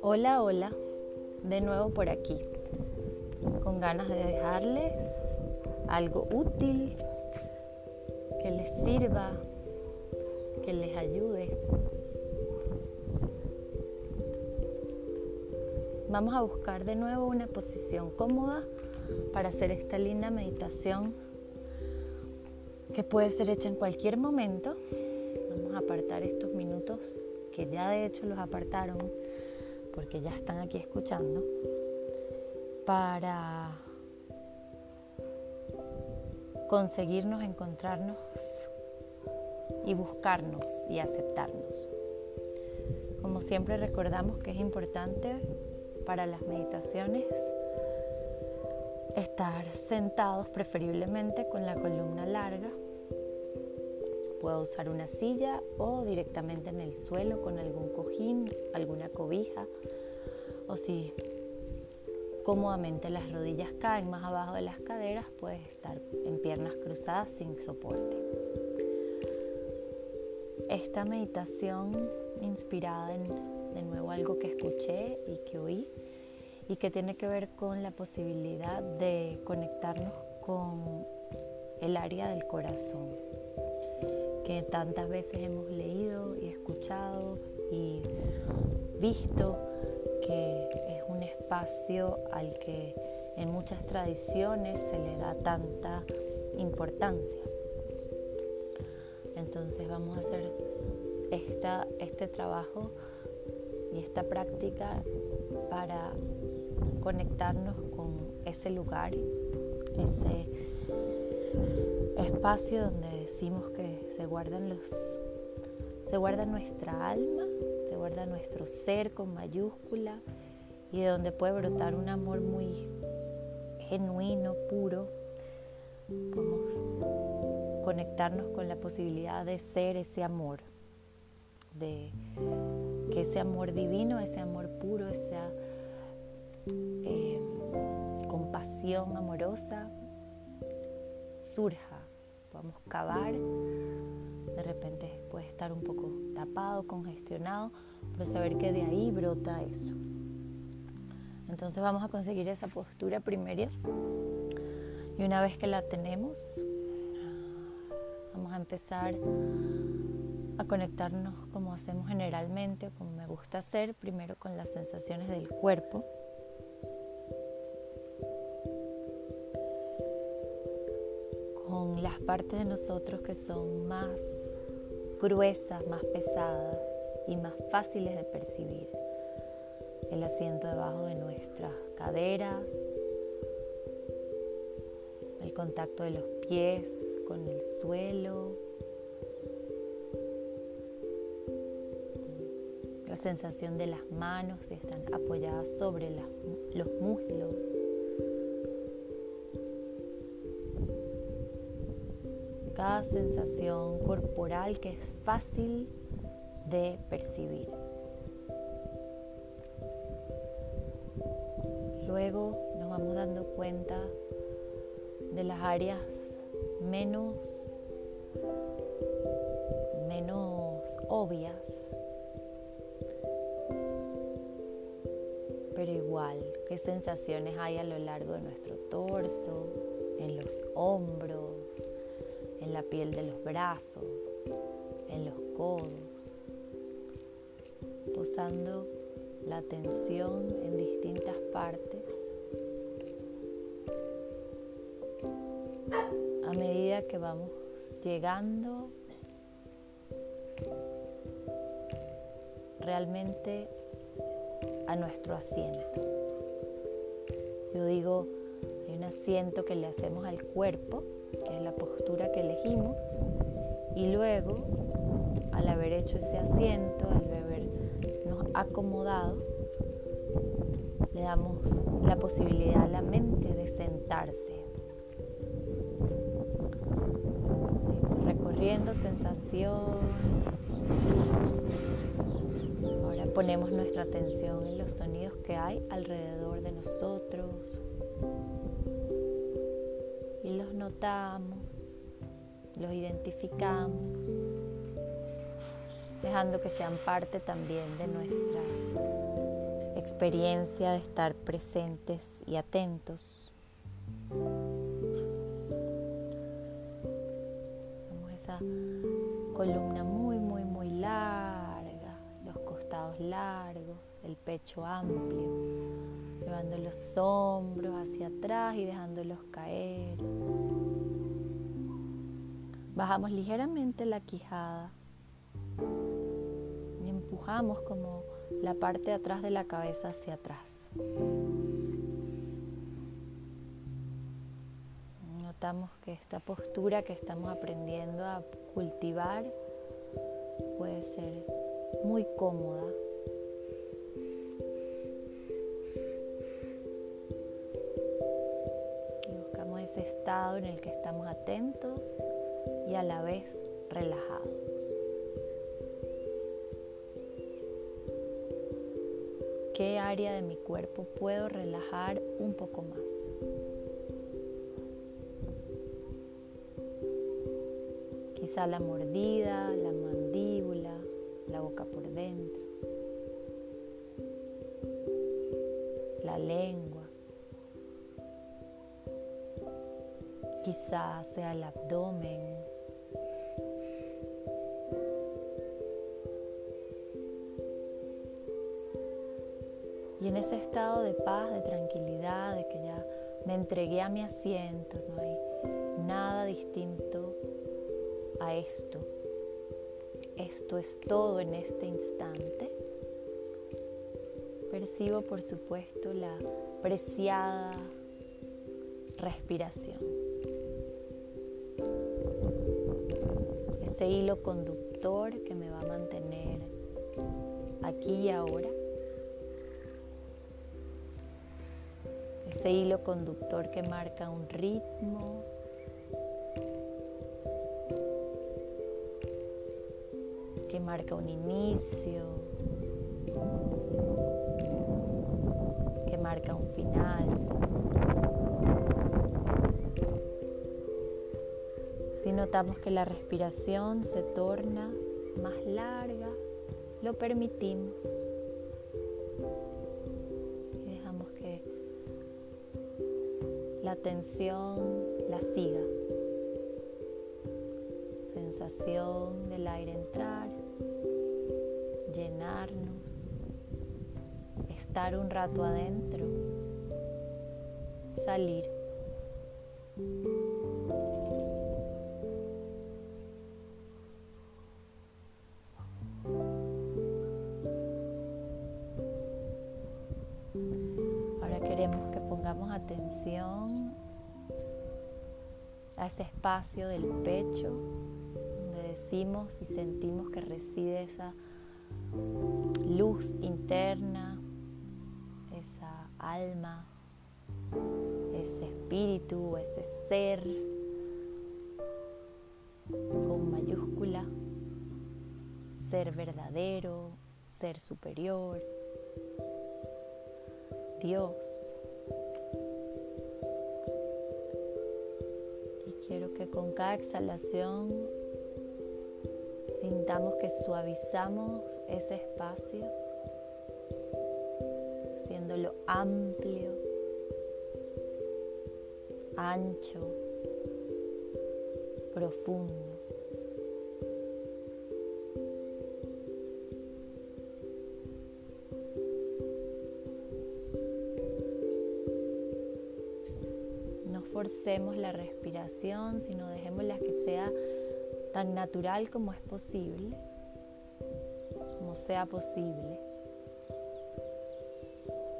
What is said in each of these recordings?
Hola, hola, de nuevo por aquí, con ganas de dejarles algo útil que les sirva, que les ayude. Vamos a buscar de nuevo una posición cómoda para hacer esta linda meditación que puede ser hecha en cualquier momento. Vamos a apartar estos minutos que ya de hecho los apartaron porque ya están aquí escuchando, para conseguirnos encontrarnos y buscarnos y aceptarnos. Como siempre recordamos que es importante para las meditaciones estar sentados preferiblemente con la columna larga. Puedo usar una silla o directamente en el suelo con algún cojín, alguna cobija o si cómodamente las rodillas caen más abajo de las caderas, puedes estar en piernas cruzadas sin soporte. Esta meditación inspirada en de nuevo algo que escuché y que oí y que tiene que ver con la posibilidad de conectarnos con el área del corazón, que tantas veces hemos leído y escuchado y visto que es un espacio al que en muchas tradiciones se le da tanta importancia. Entonces vamos a hacer esta, este trabajo y esta práctica para conectarnos con ese lugar, ese espacio donde decimos que se guardan los se guarda nuestra alma, se guarda nuestro ser con mayúscula y de donde puede brotar un amor muy genuino, puro. Podemos conectarnos con la posibilidad de ser ese amor, de que ese amor divino, ese amor puro, esa eh, compasión amorosa surja, podamos cavar, de repente puede estar un poco tapado, congestionado, pero saber que de ahí brota eso. Entonces vamos a conseguir esa postura primera y una vez que la tenemos, vamos a empezar a conectarnos como hacemos generalmente, como me gusta hacer, primero con las sensaciones del cuerpo. Con las partes de nosotros que son más gruesas, más pesadas y más fáciles de percibir. El asiento debajo de nuestras caderas, el contacto de los pies con el suelo, sensación de las manos si están apoyadas sobre los muslos. Cada sensación corporal que es fácil de percibir. Luego nos vamos dando cuenta de las áreas menos, menos obvias pero igual, qué sensaciones hay a lo largo de nuestro torso, en los hombros, en la piel de los brazos, en los codos, posando la atención en distintas partes. A medida que vamos llegando realmente a nuestro asiento. Yo digo, hay un asiento que le hacemos al cuerpo, que es la postura que elegimos, y luego, al haber hecho ese asiento, al habernos acomodado, le damos la posibilidad a la mente de sentarse, recorriendo sensación. Ponemos nuestra atención en los sonidos que hay alrededor de nosotros los notamos los identificamos, dejando que sean parte también de nuestra experiencia de estar presentes y atentos. Vemos esa columna muy, muy, muy larga, los costados largos, el pecho amplio, llevando los hombros hacia atrás y dejándolos caer. Bajamos ligeramente la quijada y empujamos como la parte de atrás de la cabeza hacia atrás. Notamos que esta postura que estamos aprendiendo a cultivar puede ser muy cómoda. En el que estamos atentos y a la vez relajados. ¿Qué área de mi cuerpo puedo relajar un poco más? Quizá la mordida, la mandíbula, la boca por dentro, la lengua. Quizá sea el abdomen, Y en ese estado de paz, de tranquilidad, de que ya me entregué a mi asiento, no hay nada distinto a esto. Esto es todo en este instante. Percibo, por supuesto, la preciada respiración. Ese hilo conductor que me va a mantener aquí y ahora. ese hilo conductor que marca un ritmo. que marca un inicio, que marca un final. Notamos que la respiración se torna más larga, lo permitimos. la atención la siga. Sensación del aire entrar, llenarnos, estar un rato adentro, salir. A ese espacio del pecho donde decimos y sentimos que reside esa luz interna, esa alma, ese espíritu, ese ser con mayúscula, ser verdadero, ser superior, Dios. Con cada exhalación sintamos que suavizamos ese espacio, haciéndolo amplio, ancho, profundo. Forcemos la respiración, sino dejémosla que sea tan natural como es posible, como sea posible.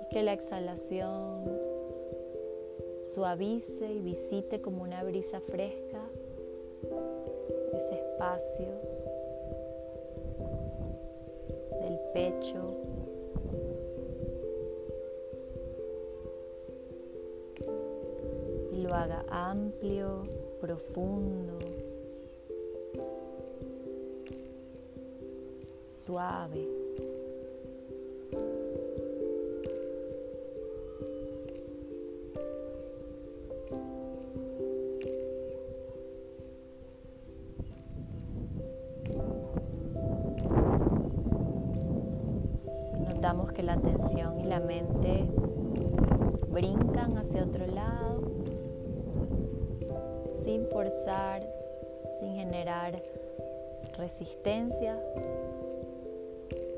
Y que la exhalación suavice y visite como una brisa fresca ese espacio del pecho lo haga amplio, profundo, suave. Sin generar resistencia.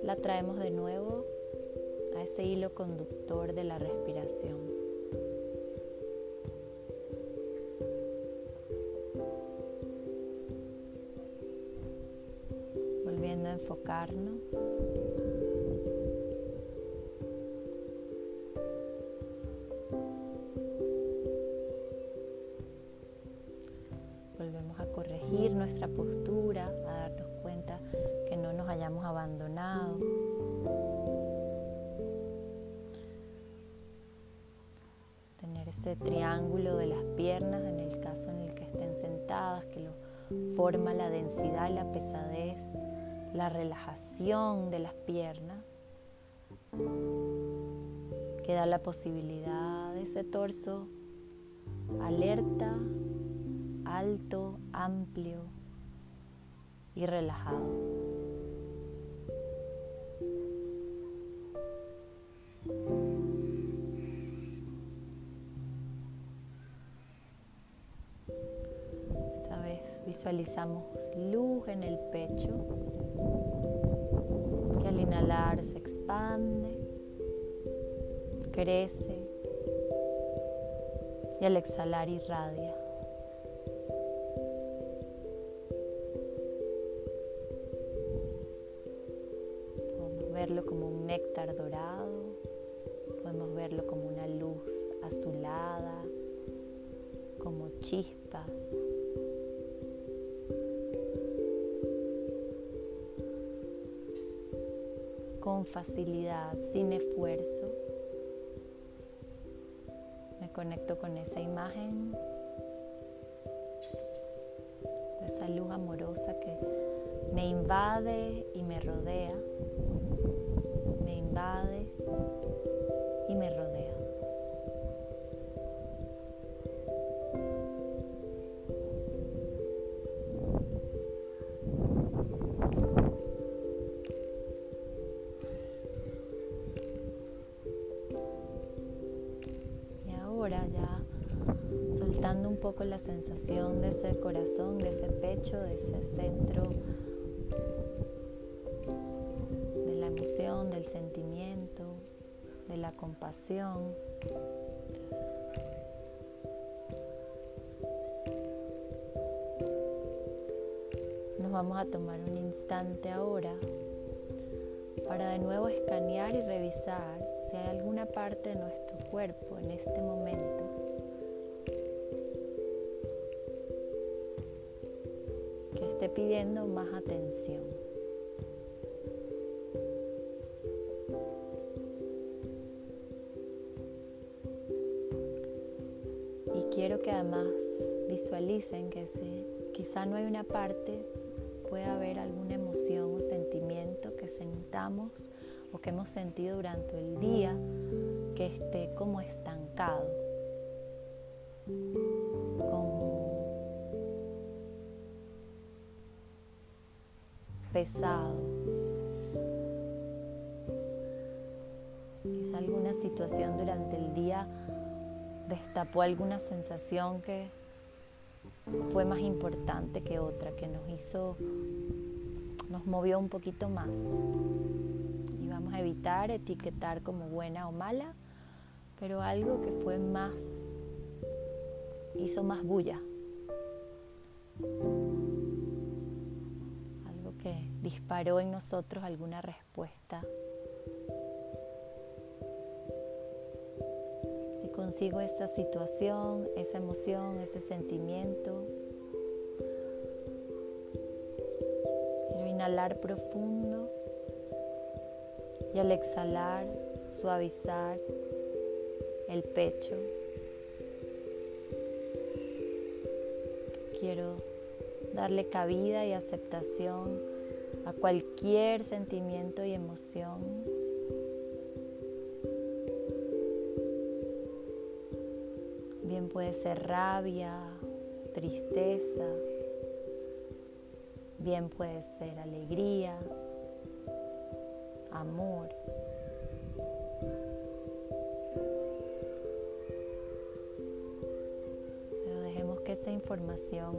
La traemos de nuevo a ese hilo conductor de la respiración. Volviendo a enfocarnos. De las piernas en el caso en el que estén sentadas, que lo forma la densidad la pesadez, la relajación de las piernas, que da la posibilidad de ese torso alerta alto, amplio y relajado. Visualizamos luz en el pecho que al inhalar se expande, crece y al exhalar irradia. verlo como un néctar dorado, podemos verlo como una luz azulada, como chispas. Con facilidad, sin esfuerzo, me conecto con esa imagen esa luz amorosa que me invade y me rodea y me rodea. Poco la sensación de ese corazón, de ese pecho, de ese centro del sentimiento, de la compasión. Nos vamos a tomar un instante ahora para de nuevo escanear y revisar si hay alguna parte de nuestro cuerpo en este momento esté pidiendo más atención. quiero que además visualicen que si quizá no hay una parte, puede haber alguna emoción o sentimiento que sentamos o que hemos sentido durante el día que esté como estancado, pesado. Quizá alguna situación durante el día destapó alguna sensación que fue más importante que otra, que nos hizo, nos movió un poquito más. Y vamos a evitar etiquetar como buena o mala, pero algo que fue más, hizo más bulla. Disparó en nosotros alguna respuesta consigo esa situación, esa emoción, ese sentimiento. Quiero inhalar profundo y al exhalar suavizar el pecho. Quiero darle cabida y aceptación a cualquier sentimiento y emoción. Bien puede ser rabia, tristeza, bien puede ser alegría, amor. Pero dejemos que esa información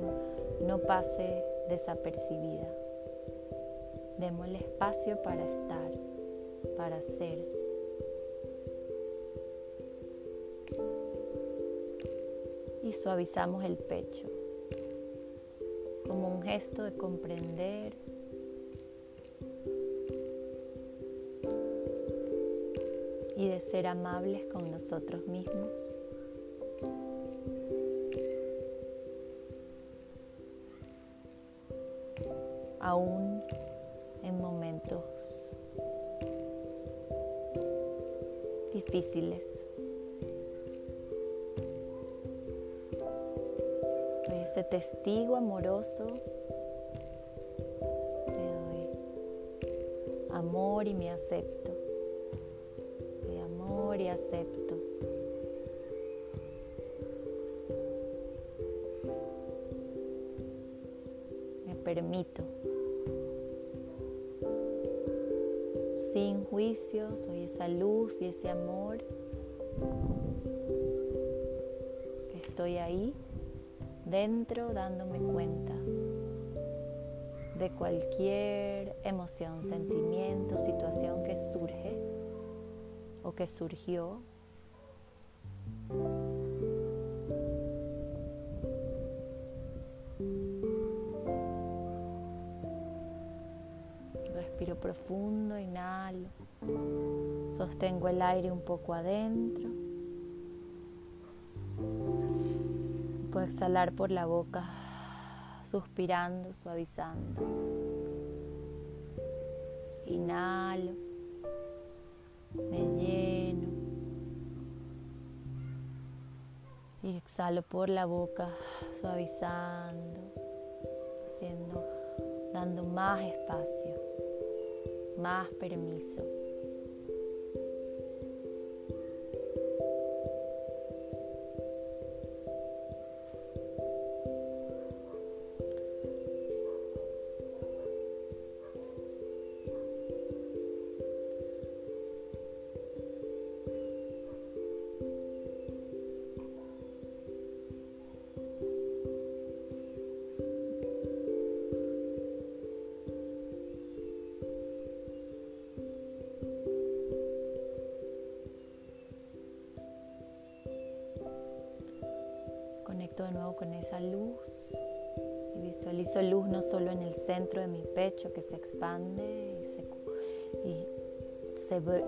no pase desapercibida. Démosle espacio para estar, para ser. Y suavizamos el pecho como un gesto de comprender y de ser amables con nosotros mismos. Testigo amoroso. Me doy amor y me acepto y acepto. Me permito. Sin juicio, soy esa luz y ese amor. Estoy ahí, dentro, dándome cuenta de cualquier emoción, sentimiento, situación que surge o que surgió. Respiro profundo, inhalo, sostengo el aire un poco adentro. Puedo exhalar por la boca, suspirando, suavizando. Inhalo me lleno y exhalo por la boca, suavizando, dando más espacio, más permiso. De nuevo con esa luz y visualizo luz no solo en el centro de mi pecho que se expande y, se,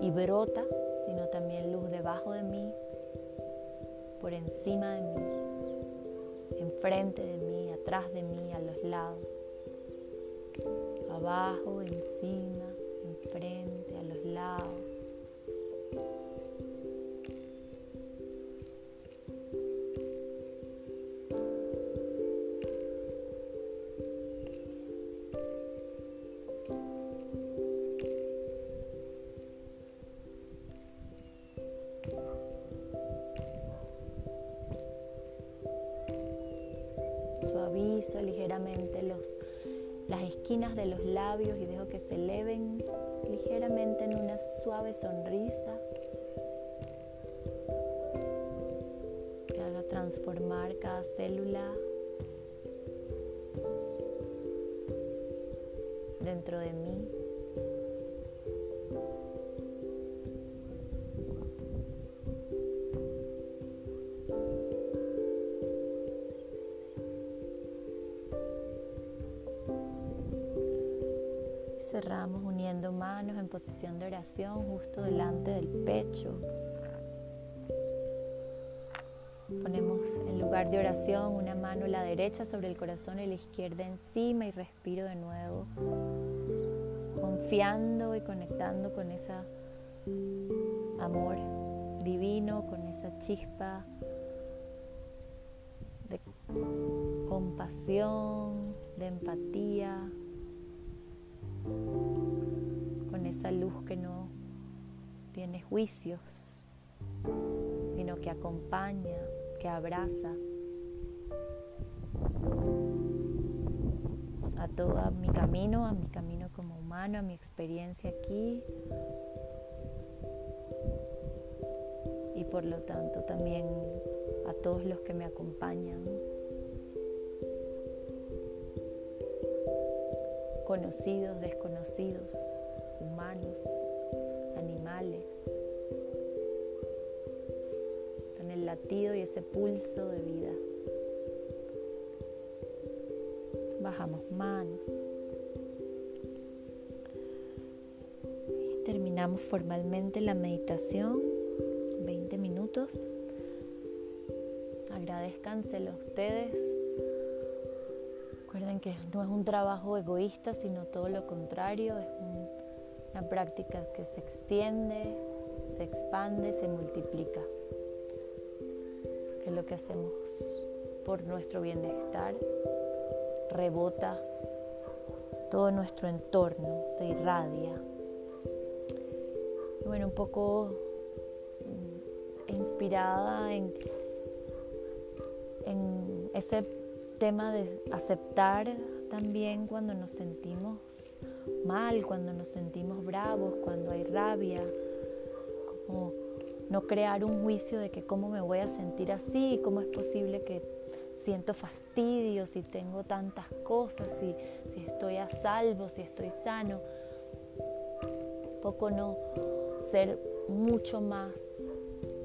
y, brota, sino también luz debajo de mí, por encima de mí, enfrente de mí, atrás de mí, a los lados, abajo, encima, enfrente, a los lados. Los labios y dejo que se eleven ligeramente en una suave sonrisa que haga transformar cada célula dentro de mí. Cerramos uniendo manos en posición de oración justo delante del pecho. Ponemos en lugar de oración una mano la derecha sobre el corazón y la izquierda encima y respiro de nuevo, confiando y conectando con ese amor divino, con esa chispa de compasión, de empatía, esa luz que no tiene juicios, sino que acompaña, que abraza a todo mi camino, a mi camino como humano, a mi experiencia aquí. Y por lo tanto también a todos los que me acompañan. Conocidos, desconocidos humanos, animales. Con el latido y ese pulso de vida. Bajamos manos. Y terminamos formalmente la meditación. 20 minutos. Agradezcanselo a ustedes. Recuerden que no es un trabajo egoísta, sino todo lo contrario. Es una práctica que se extiende, se expande, se multiplica. Que es lo que hacemos por nuestro bienestar rebota todo nuestro entorno, se irradia. Y bueno, un poco mm, inspirada en, en ese tema de aceptar también cuando nos sentimos mal, cuando nos sentimos bravos, cuando hay rabia, como no crear un juicio de que cómo me voy a sentir así, cómo es posible que siento fastidio, si tengo tantas cosas, si, si estoy a salvo, si estoy sano. Poco no ser mucho más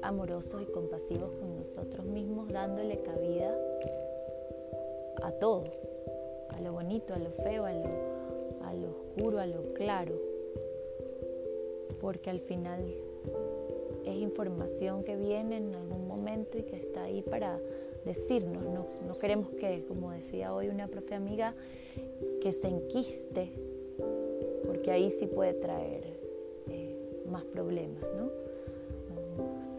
amorosos y compasivos con nosotros mismos, dándole cabida a todo, a lo bonito, a lo feo, a lo, a lo oscuro, a lo claro, porque al final es información que viene en algún momento y que está ahí para decirnos, no, no queremos que, como decía hoy una profe amiga, que se enquiste, porque ahí sí puede traer eh, más problemas, ¿no?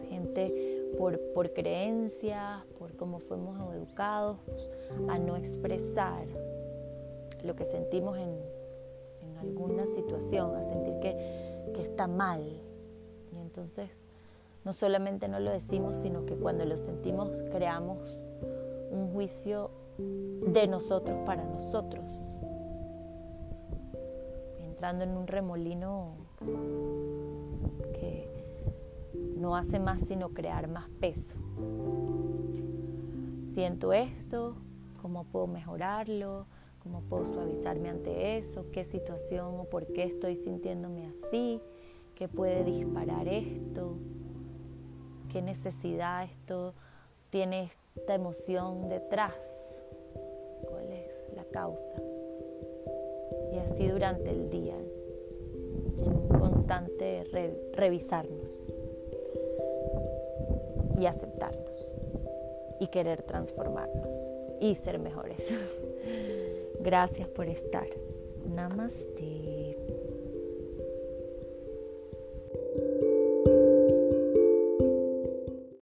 Gente por, por creencias, por cómo fuimos educados, a no expresar lo que sentimos en, en alguna situación, a sentir que, que está mal. Y entonces no solamente no lo decimos, sino que cuando lo sentimos creamos un juicio de nosotros para nosotros, entrando en un remolino que no hace más sino crear más peso. Siento esto, cómo puedo mejorarlo, cómo puedo suavizarme ante eso, qué situación o por qué estoy sintiéndome así, qué puede disparar esto qué necesidad esto tiene esta emoción detrás, cuál es la causa. Y así durante el día, en constante revisarnos y aceptarnos y querer transformarnos y ser mejores. Gracias por estar. Namaste.